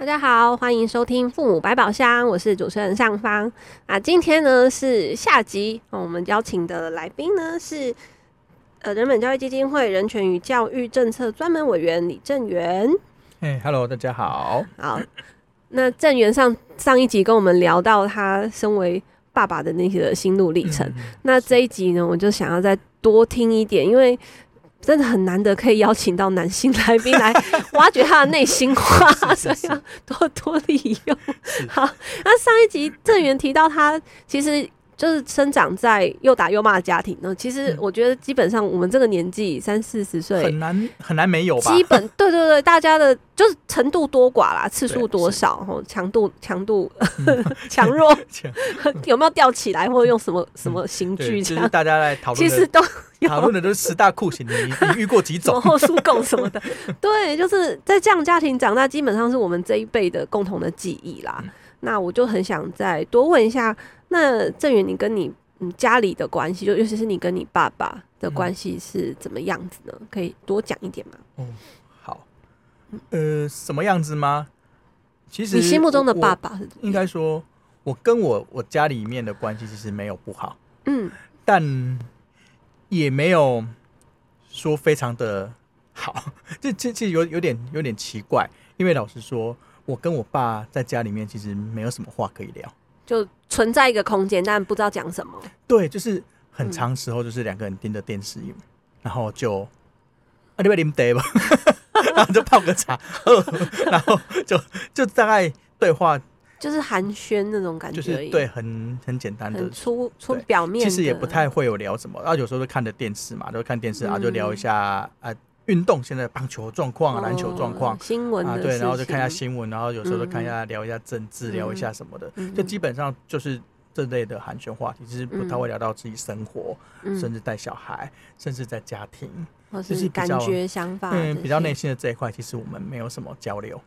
大家好，欢迎收听《父母百宝箱》，我是主持人尚方。啊，今天呢是下集，我们邀请的来宾呢是呃人本教育基金会人权与教育政策专门委员李正元。嘿，Hello，大家好。好，那正元上上一集跟我们聊到他身为爸爸的那些心路历程，嗯，那这一集呢，我就想要再多听一点，因为。真的很难得可以邀请到男性来宾来挖掘他的内心话，所以要多多利用。好，那上一集郑源提到他其实。就是生长在又打又骂的家庭呢。其实我觉得基本上我们这个年纪三四十岁很难很难没有吧。基本 对对对，大家的就是程度多寡啦，次数多少，吼，强度强度 强弱 有没有吊起来，或者用什么什么刑具这样？其实大家来讨论，其实都讨论的都是十大酷刑，你你遇过几种？后叔供什么的？对，就是在这样家庭长大，基本上是我们这一辈的共同的记忆啦。那我就很想再多问一下。那郑源，你跟你嗯家里的关系，就尤其是你跟你爸爸的关系是怎么样子呢？嗯、可以多讲一点吗？哦，好，呃，什么样子吗？其实你心目中的爸爸是怎？应该说，我跟我我家里面的关系其实没有不好，嗯，但也没有说非常的好，这这这有有点有点奇怪，因为老实说，我跟我爸在家里面其实没有什么话可以聊。就存在一个空间，但不知道讲什么。对，就是很长时候，就是两个人盯着电视，嗯、然后就啊，你不要啉茶吧，然后就泡个茶，然后就就大概对话，就是寒暄那种感觉，就是对，很很简单的，出出表面，其实也不太会有聊什么。然后有时候就看着电视嘛，就看电视，然后就聊一下、嗯、啊。运动现在棒球状况啊，篮球状况，新闻啊，对，然后就看一下新闻，然后有时候就看一下，聊一下政治，聊一下什么的，就基本上就是这类的寒暄话题，其实不太会聊到自己生活，甚至带小孩，甚至在家庭，就是感觉想法，嗯，比较内心的这一块，其实我们没有什么交流。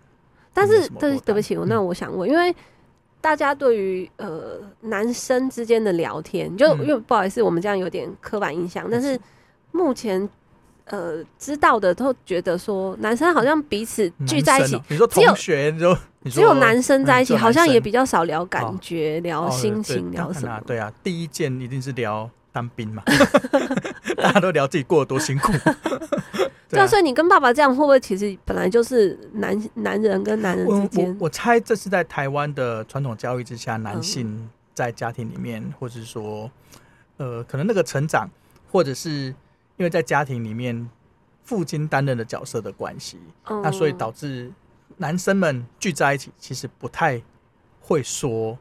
但是，对，对不起，那我想问，因为大家对于呃男生之间的聊天，就因为不好意思，我们这样有点刻板印象，但是目前。呃，知道的都觉得说，男生好像彼此聚在一起，你说同学，你说只有男生在一起，好像也比较少聊感觉、聊心情、聊什么？对啊，第一件一定是聊当兵嘛，大家都聊自己过得多辛苦。对啊，所以你跟爸爸这样，会不会其实本来就是男男人跟男人之间？我猜这是在台湾的传统教育之下，男性在家庭里面，或者是说，呃，可能那个成长，或者是。因为在家庭里面，父亲担任的角色的关系，嗯，那所以导致男生们聚在一起，其实不太会说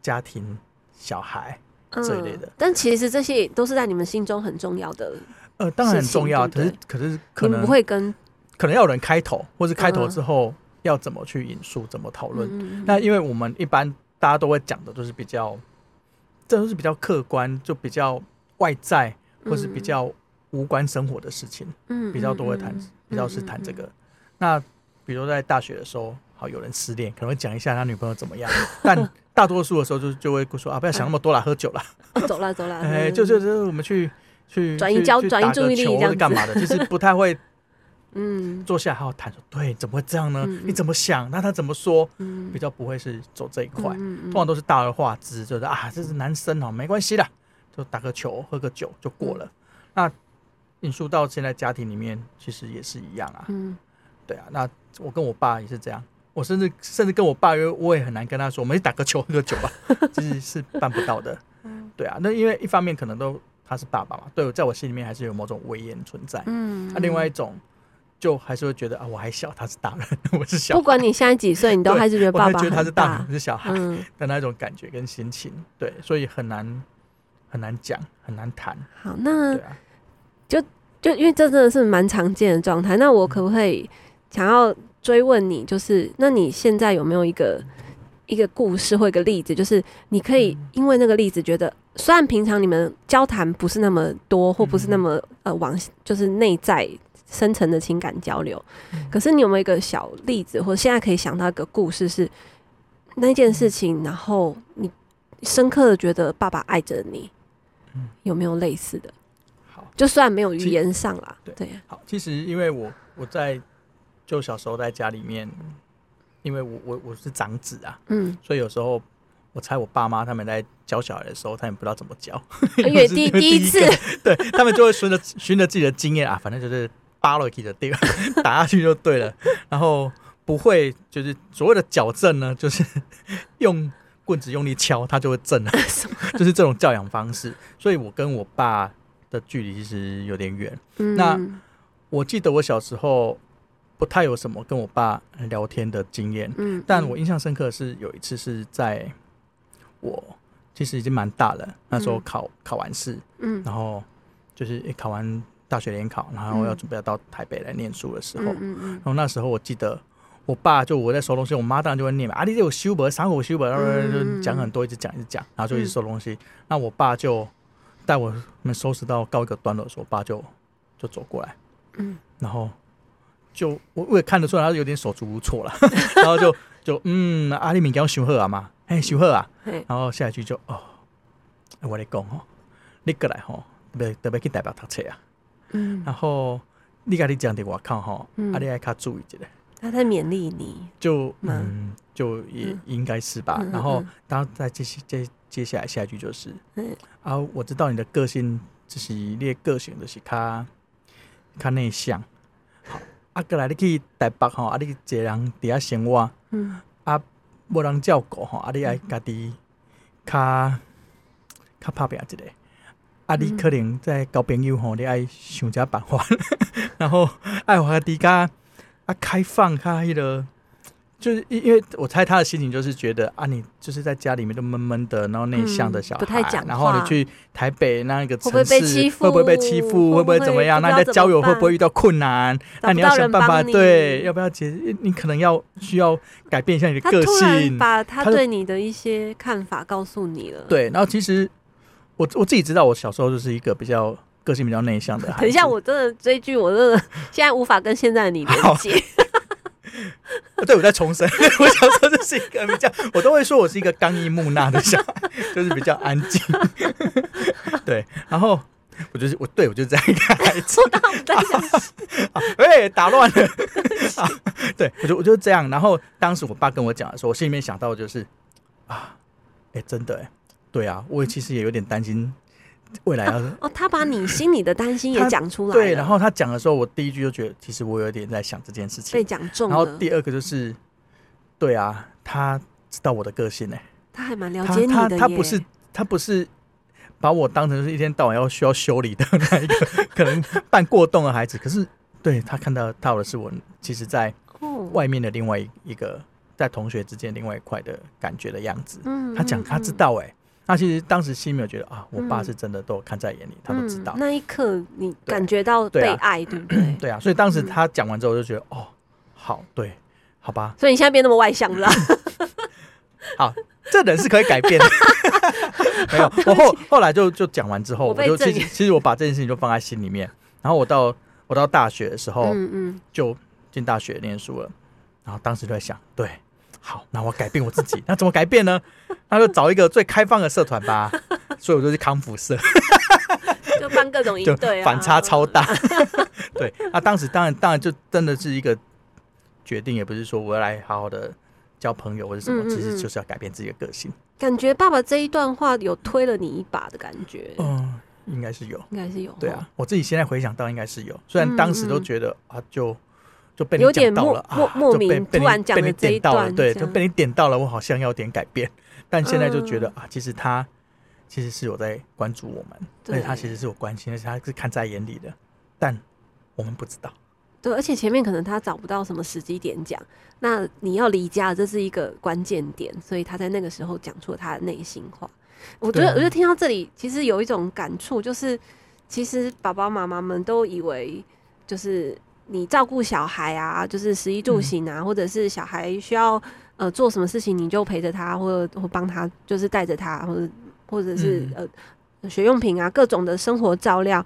家庭、小孩这一类的。嗯，但其实这些都是在你们心中很重要的。呃，当然很重要，对对，可是可是可能不会跟，可能要有人开头，或是开头之后要怎么去引述，怎么讨论。嗯，那因为我们一般大家都会讲的都是比较，这都是比较客观，就比较外在，或是比较。无关生活的事情，嗯，比较多会谈，比较是谈这个。那比如在大学的时候，好有人失恋，可能会讲一下他女朋友怎么样。但大多数的时候就就会说啊，不要想那么多了，喝酒了，走了走了。哎，就就就我们去去转移焦转移注意力，这样干嘛的？其实不太会，嗯，坐下来好好谈说，对，怎么会这样呢？你怎么想？那他怎么说？比较不会是走这一块，通常都是大而化之，就是啊，这是男生哦，没关系的，就打个球，喝个酒就过了。那引述到现在家庭里面，其实也是一样啊。嗯，对啊。那我跟我爸也是这样。我甚至甚至跟我爸约，我也很难跟他说，我们去打个球喝个酒吧，其实是办不到的。对啊。那因为一方面可能都他是爸爸嘛，对，在我心里面还是有某种威严存在。嗯。那另外一种，就还是会觉得啊，我还小，他是大人，我是小孩。不管你现在几岁，你都还是觉得爸爸觉得他是大人，是小孩的那种感觉跟心情。对，所以很难很难讲，很难谈。好，那对啊。就就因为这真的是蛮常见的状态，那我可不可以想要追问你，就是那你现在有没有一个一个故事或一个例子，就是你可以因为那个例子觉得，虽然平常你们交谈不是那么多，或不是那么呃往就是内在深层的情感交流，可是你有没有一个小例子，或者现在可以想到一个故事是那件事情，然后你深刻的觉得爸爸爱着你，有没有类似的？好，就算没有语言上啦，对，对，好，其实因为我我在就小时候在家里面。因为我我我是长子啊，嗯，所以有时候我猜我爸妈他们在教小孩的时候，他们不知道怎么教，因为第第一次，对他们就会顺着循着自己的经验啊，反正就是扒了 k 的地方 打下去就对了，然后不会就是所谓的矫正呢，就是用棍子用力敲，他就会正了，就是这种教养方式。所以我跟我爸的距离其实有点远。嗯，那我记得我小时候。不太有什么跟我爸聊天的经验，嗯，但我印象深刻的是有一次是在我其实已经蛮大了，那时候考考完试，嗯，然后就是考完大学联考，然后要准备要到台北来念书的时候，嗯嗯，然后那时候我记得我爸就我在收东西，我妈当然就会念嘛，啊，你这有修本，三五修本，然后就讲很多，一直讲一直讲，然后就一直收东西，那我爸就带我们收拾到告一个段落的时候，我爸就就走过来，嗯，然后。就我我也看得出来，他有点手足无措了，然后就就嗯，阿里敏给我修好啊嘛，哎修好啊，然后下一句就哦，我来讲哦，你过来吼，特别特别去代表读册啊，嗯，然后你家你讲的我看吼，阿你爱卡注意一下，他在勉励你，就嗯，就也应该是吧，然后当然再接接接下来下一句就是，嗯。啊，我知道你的个性就是你的个性就是较较内向。好啊，过来你去台北吼，啊，你一个人伫遐生活，嗯，啊，无人照顾吼，啊，你爱家己较较拍拼一个，啊，你可能在交朋友吼，你爱想一下办法，然后爱话啲较啊开放，较迄个。就是因因为我猜他的心情就是觉得啊，你就是在家里面都闷闷的，然后内向的小孩，不太讲，然后你去台北那一个城市，会不会被欺负？会不会被欺负？会不会怎么样？那你在交友会不会遇到困难？那你要想办法，对，要不要解？你可能要需要改变一下你的个性，把他对你的一些看法告诉你了。对，然后其实我我自己知道，我小时候就是一个比较个性比较内向的。等一下，我真的追剧，我真的现在无法跟现在的你连接。对，我在重申，我想说这是一个比较，我都会说我是一个刚毅木讷的小孩，就是比较安静。对，然后我就是我，对我就是这样一个孩子。我当我在想，哎，打乱了。对，我就我就这样。然后当时我爸跟我讲的时候，我心里面想到的就是啊，哎，真的，哎，对啊，我其实也有点担心。未来要哦，哦，他把你心里的担心也讲出来了。对，然后他讲的时候，我第一句就觉得，其实我有点在想这件事情被讲中。然后第二个就是，对啊，他知道我的个性呢、欸，他还蛮了解你的他不是他不是把我当成是一天到晚要需要修理的那一个 可能半过动的孩子。可是对他看到到的是我，其实在外面的另外一个在同学之间另外一块的感觉的样子。嗯，他讲他知道哎、欸。那其实当时心里面觉得啊，我爸是真的都看在眼里，嗯、他都知道。那一刻你感觉到被爱，对，对不 对？对啊，所以当时他讲完之后，我就觉得、嗯、哦，好，对，好吧。所以你现在变那么外向了？好，这人是可以改变的。没有，我后后来就就讲完之后，我，我就其实其实我把这件事情就放在心里面。然后我到我到大学的时候，嗯嗯，就进大学念书了。然后当时就在想，对。好，那我改变我自己，那怎么改变呢？那就找一个最开放的社团吧。所以我就去康复社，就办各种营队，反差超大。对，那当时当然当然就真的是一个决定，也不是说我要来好好的交朋友或者什么，嗯嗯嗯，其实就是要改变自己的个性。感觉爸爸这一段话有推了你一把的感觉。嗯，应该是有，应该是有。对啊，我自己现在回想到应该是有，虽然当时都觉得啊就。就被你讲到了啊，莫名突然讲了这一段，对，就被你点到了，我好像要点改变，但现在就觉得啊，其实他其实是有在关注我们，所以他其实是有关心，而且他是看在眼里的，但我们不知道。对，而且前面可能他找不到什么时机点讲，那你要离家，这是一个关键点，所以他在那个时候讲出了他的内心话。我觉得，我就听到这里，其实有一种感触，就是其实爸爸妈妈们都以为就是。你照顾小孩啊，就是食衣住行啊，嗯、或者是小孩需要呃做什么事情你就陪着他，或者或帮他，就是带着他，或者或者是、嗯、呃学用品啊，各种的生活照料，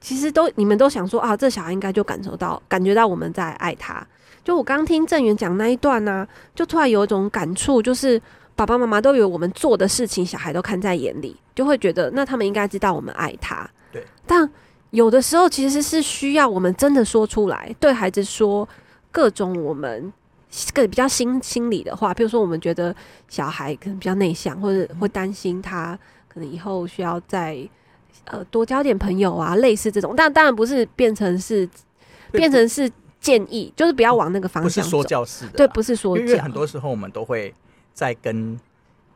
其实都你们都想说啊，这小孩应该就感受到感觉到我们在爱他。就我刚听郑源讲那一段呢、啊，就突然有一种感触，就是爸爸妈妈都以为我们做的事情，小孩都看在眼里，就会觉得那他们应该知道我们爱他。对，但有的时候其实是需要我们真的说出来，对孩子说各种我们个比较心心理的话，比如说我们觉得小孩可能比较内向，或者会担心他可能以后需要再呃多交点朋友啊，类似这种，但当然不是变成是变成是。建议就是不要往那个方向走，不是说教式的，对，不是说教。因为很多时候我们都会在跟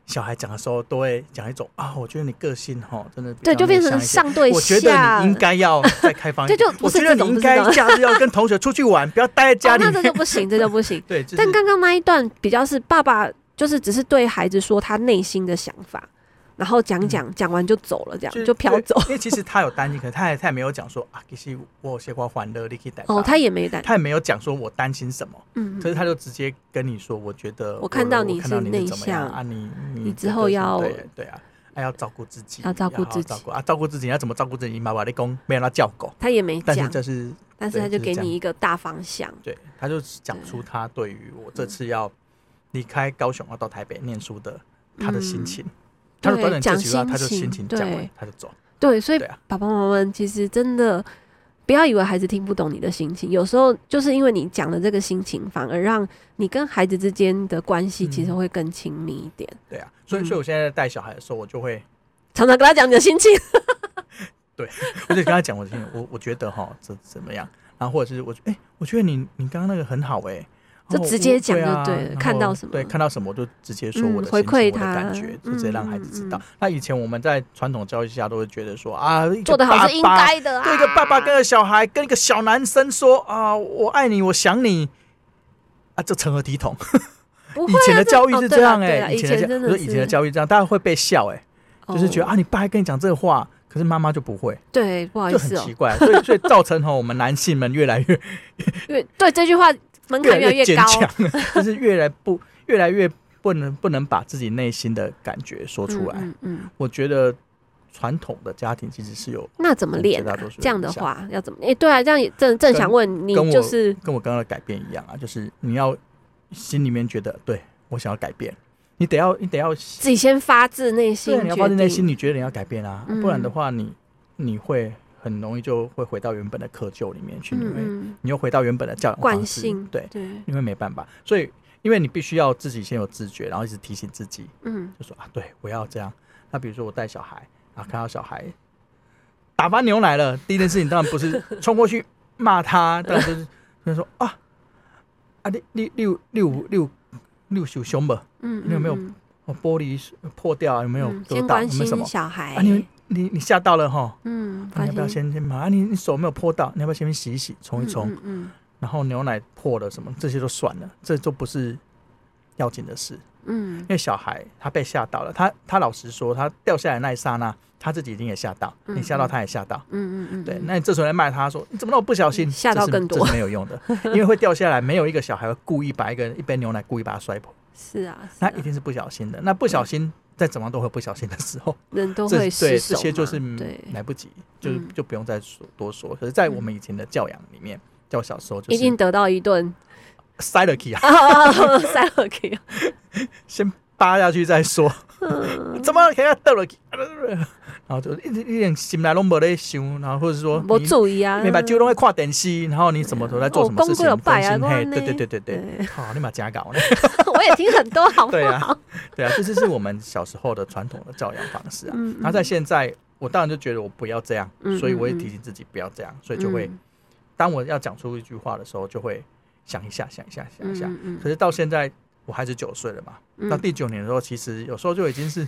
小孩讲的时候，都会讲一种啊，我觉得你个性哈，真的对，就变成上对下。我觉得你应该要再开放一点，这就我觉得你应该假日要跟同学出去玩，不要待在家里。那这就不行，这就不行。对，但刚刚那一段比较是爸爸，就是只是对孩子说他内心的想法。然后讲讲讲完就走了，这样就飘走。因为其实他有担心，可是他也他也没有讲说啊，其实我有些话欢乐，你可以带。哦，他也没担，他也没有讲说我担心什么。嗯，可是他就直接跟你说，我觉得我看到你是内向啊，你你之后要对啊，还要照顾自己，要照顾自己啊，照顾自己要怎么照顾自己？妈妈的公没让他叫狗，他也没讲，但是就是，但是他就给你一个大方向。对，他就讲出他对于我这次要离开高雄要到台北念书的他的心情。他讲心情，他就心情讲完，他就走。对，所以爸爸妈妈们其实真的不要以为孩子听不懂你的心情，有时候就是因为你讲的这个心情，反而让你跟孩子之间的关系其实会更亲密一点。对啊，所以所以我现在带小孩的时候，我就会常常跟他讲你的心情。对，我就跟他讲我的心情，我我觉得哈，这怎么样？然后或者是我，哎，我觉得你你刚刚那个很好，哎。就直接讲就对了，看到什么对，看到什么就直接说我的回馈他的感觉，就直接让孩子知道。那以前我们在传统教育下都会觉得说啊，做的好是应该的，对一个爸爸跟个小孩跟一个小男生说啊，我爱你，我想你啊，这成何体统？以前的教育是这样哎，以前的教以前的教育这样，大家会被笑哎，就是觉得啊，你爸还跟你讲这个话，可是妈妈就不会，对，不好意思，就很奇怪，所以所以造成哈我们男性们越来越越对这句话。门槛越来越高，就是越来不越来越不能不能把自己内心的感觉说出来。嗯，嗯，我觉得传统的家庭其实是有那怎么练？这样的话要怎么？哎，对啊，这样也正正想问你，就是跟我刚刚的改变一样啊，就是你要心里面觉得对我想要改变，你得要你得要自己先发自内心，你要发自内心，你觉得你要改变啊，不然的话你你会。很容易就会回到原本的窠臼里面去，因为你又回到原本的教养惯性，对，因为没办法，所以因为你必须要自己先有自觉，然后一直提醒自己，嗯，就说啊，对我要这样。那比如说我带小孩啊，看到小孩打翻牛奶了，第一件事情当然不是冲过去骂他，当然就是就说啊啊，你你你有你有你有你有受伤吧？嗯，你有没有玻璃破掉？有没有割到？有没有什么小孩？啊，你。你你吓到了哈，嗯，你要不要先先把啊？你你手没有泼到，你要不要先洗一洗，冲一冲？嗯，嗯，然后牛奶破了什么，这些都算了，这都不是要紧的事。嗯，因为小孩他被吓到了，他他老实说，他掉下来那一刹那，他自己已经也吓到，你吓到他也吓到。嗯嗯嗯，对，那你这时候来骂他说，你怎么那么不小心？吓到更多，这是没有用的，因为会掉下来，没有一个小孩会故意把一个一杯牛奶故意把它摔破。是啊，那一定是不小心的，那不小心。再怎么都会不小心的时候，人都会失手。对，这些就是来不及，就就不用再说多说。可是，在我们以前的教养里面，教小时候就已经得到一顿。塞了 key 啊，塞了 key，先扒下去再说。怎么给他得了？然后就一一点心来拢没在想，然后或者说不注意啊，你把酒拢会看电视，然后你什么时候在做什么事情？分心嘿，对对对对对，好，你把家搞呢。我也听很多，好不好？对啊，对啊，这就是我们小时候的传统的教养方式啊。那在现在，我当然就觉得我不要这样，所以我也提醒自己不要这样，所以就会当我要讲出一句话的时候，就会想一下，想一下，想一下。可是到现在，我孩子九岁了嘛，到第九年的时候，其实有时候就已经是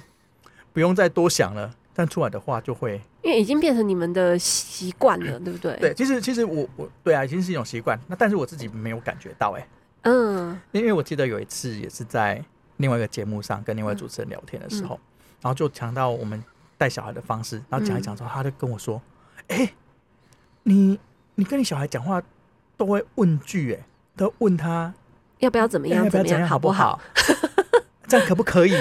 不用再多想了。但出来的话就会，因为已经变成你们的习惯了，对不对？对，其实其实我我对啊，已经是一种习惯。那但是我自己没有感觉到，哎，嗯，因为我记得有一次也是在另外一个节目上跟另外主持人聊天的时候，然后就讲到我们带小孩的方式，然后讲一讲之后，他就跟我说：“哎，你你跟你小孩讲话都会问句，哎，都问他要不要怎么样？怎么样？好不好？这样可不可以？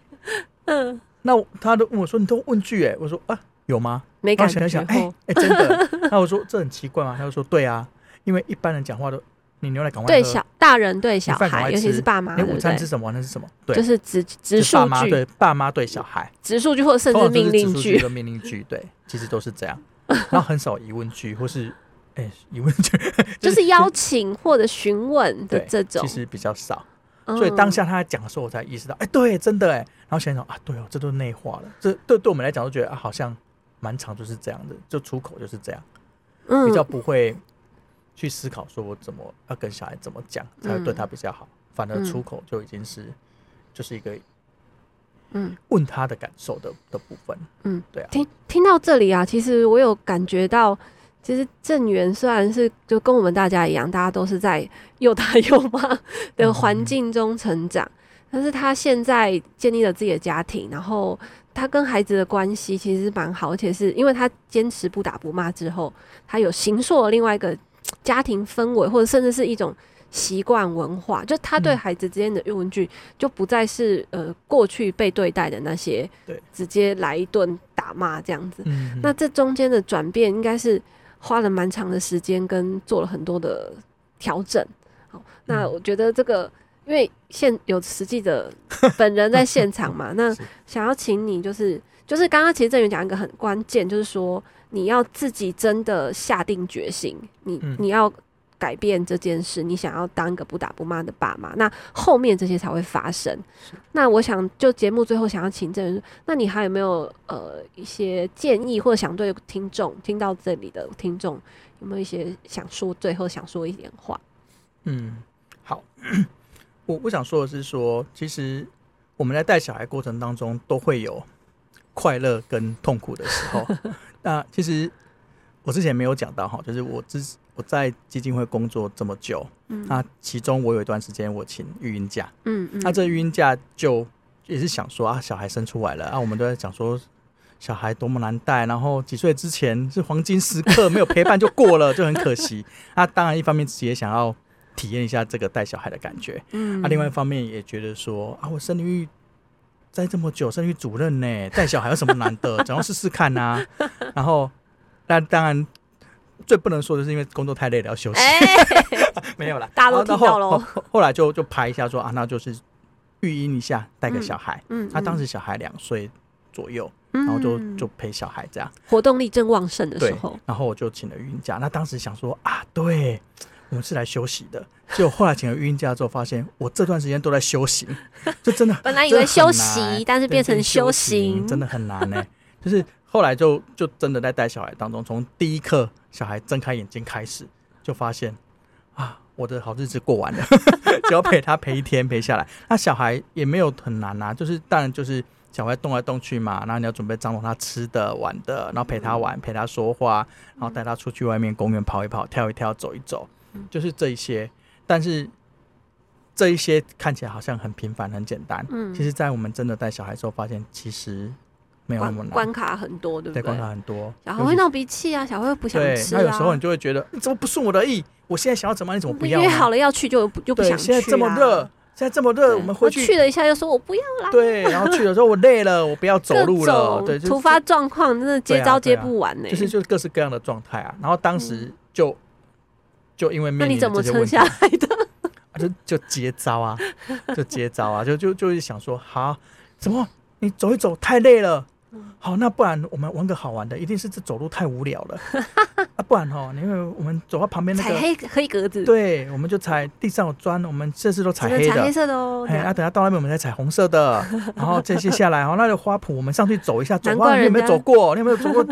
嗯，那他都问我说：“你都问句哎？”我说：“啊，有吗？”没感觉。想想，哎哎，真的？那我说这很奇怪吗？他就说：“对啊，因为一般人讲话都。”你牛奶赶快对小大人对小孩，尤其是爸妈。你午餐吃什么？那是什么？对，就是直直述句。对，爸妈对小孩，直述句或者甚至命令句。的命令句，对，其实都是这样。然后很少疑问句，或是哎疑问句，就是邀请或者询问的这种，其实比较少。所以当下他在讲的时候，我才意识到，哎，对，真的哎。然后想想啊，对哦，这都内化了。这对对我们来讲，都觉得啊，好像蛮长就是这样的，就出口就是这样，嗯，比较不会。去思考说，我怎么要跟小孩怎么讲才会对他比较好？嗯、反而出口就已经是，就是一个，嗯，问他的感受的的部分。嗯，对啊。听听到这里啊，其实我有感觉到，其实郑源虽然是就跟我们大家一样，大家都是在又打又骂的环境中成长，嗯、但是他现在建立了自己的家庭，然后他跟孩子的关系其实蛮好，而且是因为他坚持不打不骂之后，他有形塑了另外一个。家庭氛围，或者甚至是一种习惯文化，就他对孩子之间的问句，就不再是呃过去被对待的那些，对，直接来一顿打骂这样子。嗯、那这中间的转变，应该是花了蛮长的时间，跟做了很多的调整。好，那我觉得这个，因为现有实际的 本人在现场嘛，那想要请你，就是就是刚刚其实郑源讲一个很关键，就是说。你要自己真的下定决心，你你要改变这件事，你想要当一个不打不骂的爸妈，那后面这些才会发生。那我想就节目最后想要请证人，那你还有没有呃一些建议，或者想对听众听到这里的听众有没有一些想说最后想说一点话？嗯，好，我我想说的是说，其实我们在带小孩过程当中都会有快乐跟痛苦的时候。那其实我之前没有讲到哈，就是我之我在基金会工作这么久，嗯，那其中我有一段时间我请育婴假，嗯嗯，那这育婴假就也是想说啊，小孩生出来了啊，我们都在讲说小孩多么难带，然后几岁之前是黄金时刻，没有陪伴就过了，就很可惜。那当然一方面自己也想要体验一下这个带小孩的感觉，嗯，那另外一方面也觉得说啊，我生育。在这么久，生育主任呢，带小孩有什么难的？总要试试看呐、啊。然后，那当然最不能说的是，因为工作太累了，要休息。欸、没有啦，大家都听到了。后来就就拍一下说啊，那就是育婴一下，带个小孩。嗯，他、当时小孩两岁左右，然后就就陪小孩这样。活动力正旺盛的时候，然后我就请了育婴假。那当时想说啊，对。我们是来休息的，结果后来请了育婴假之后，发现我这段时间都在休息，就真的本来以为休息，但是变成修行，真的很难呢。就是后来就就真的在带小孩当中，从第一刻小孩睁开眼睛开始，就发现啊，我的好日子过完了，只要陪他陪一天陪下来，那小孩也没有很难啊，就是当然就是小孩动来动去嘛，然后你要准备张罗他吃的玩的，然后陪他玩，陪他说话，然后带他出去外面公园跑一跑，跳一跳，走一走。就是这一些，但是这一些看起来好像很平凡、很简单。嗯，其实，在我们真的带小孩之后，发现其实没有那么难，关卡很多，对不对？对，关卡很多。小孩会闹脾气啊，小孩会不想吃啊。那有时候你就会觉得，你怎么不顺我的意？我现在想要怎么，你怎么不要？约好了要去就就不想去。现在这么热，现在这么热，我们回去去了一下，又说我不要啦。对，然后去了之后我累了，我不要走路了。对，突发状况真的接招接不完呢。就是就是各式各样的状态啊。然后当时就。就因为那你怎么撑下来的？就就接招啊，就接招啊，就就就是想说，好，怎么你走一走太累了？好，那不然我们玩个好玩的，一定是这走路太无聊了 啊，不然哈，因为我们走到旁边那个踩黑黑格子，对，我们就踩地上有砖，我们这次都踩黑的，踩黑色的哦。哎，啊，等下到那边我们再踩红色的，然后这些下来，哦，那个花圃我们上去走一下，走啊你有没有走过？你有没有走过？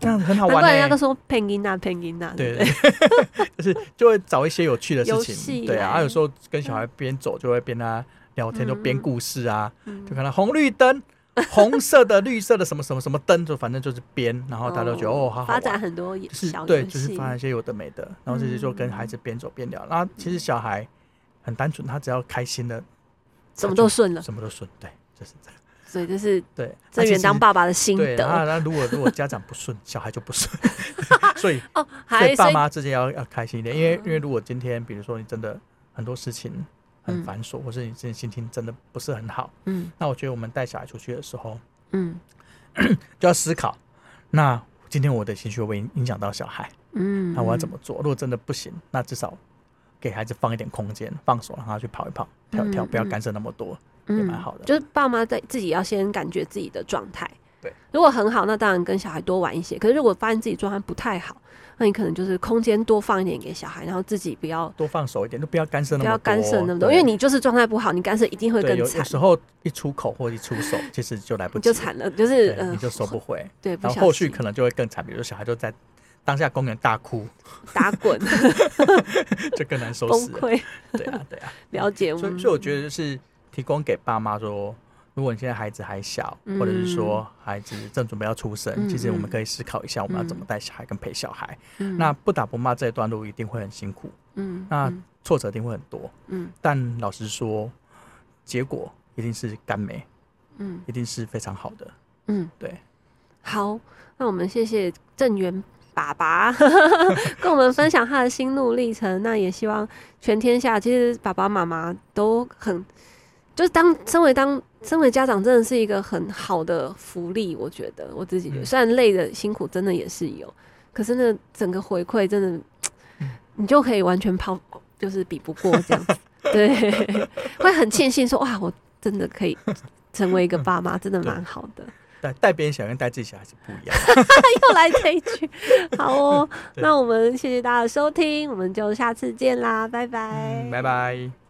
这样子很好玩。难怪人家都说配音呐，配音呐，对对，就是就会找一些有趣的事情，对啊，啊，有时候跟小孩边走就会边他聊天，就编故事啊，就看到红绿灯。红色的、绿色的什么什么什么灯，就反正就是编，然后大家都觉得哦，好好玩，发展很多是，对，就是发展一些有的没的，然后这些就跟孩子边走边聊。然后其实小孩很单纯，他只要开心的，什么都顺了，什么都顺，对，就是这样。所以就是对正元当爸爸的心得。那那如果如果家长不顺，小孩就不顺。所以哦，所以爸妈之间要要开心一点，因为因为如果今天比如说你真的很多事情很繁琐，嗯、或是你自己心情真的不是很好，嗯，那我觉得我们带小孩出去的时候，嗯，就要思考，那今天我的情绪会不会影响到小孩？嗯，那我要怎么做？如果真的不行，那至少给孩子放一点空间，放手让他去跑一跑、跳一跳，不要干涉那么多，嗯、也蛮好的。就是爸妈在自己要先感觉自己的状态，对，如果很好，那当然跟小孩多玩一些。可是如果发现自己状态不太好，那你可能就是空间多放一点给小孩，然后自己不要多放手一点，就不要干涉那么多，不要干涉那么多，因为你就是状态不好，你干涉一定会更惨。有时候一出口或一出手，其实就来不及，就惨了，就是你就收不回。对，然后后续可能就会更惨，比如说小孩就在。当下公园大哭、打滚，就更难收拾。崩溃。对啊，对啊，了解。所以，所以我觉得就是提供给爸妈说，如果你现在孩子还小，或者是说孩子正准备要出生，其实我们可以思考一下，我们要怎么带小孩跟陪小孩。那不打不骂这一段路一定会很辛苦，嗯，那挫折一定会很多，嗯。但老实说，结果一定是甘美，嗯，一定是非常好的，嗯，对。好，那我们谢谢郑源。爸爸 跟我们分享他的心路历程，那也希望全天下其实爸爸妈妈都很，就是当身为当身为家长，真的是一个很好的福利。我觉得我自己觉得，虽然累的辛苦真的也是有，可是那整个回馈真的，你就可以完全抛，就是比不过这样子。对，会很庆幸说哇，我真的可以成为一个爸妈，真的蛮好的。带带别人小孩跟带自己小孩是不一样，又来这一句，好哦。那我们谢谢大家的收听，我们就下次见啦，拜拜，嗯、拜拜。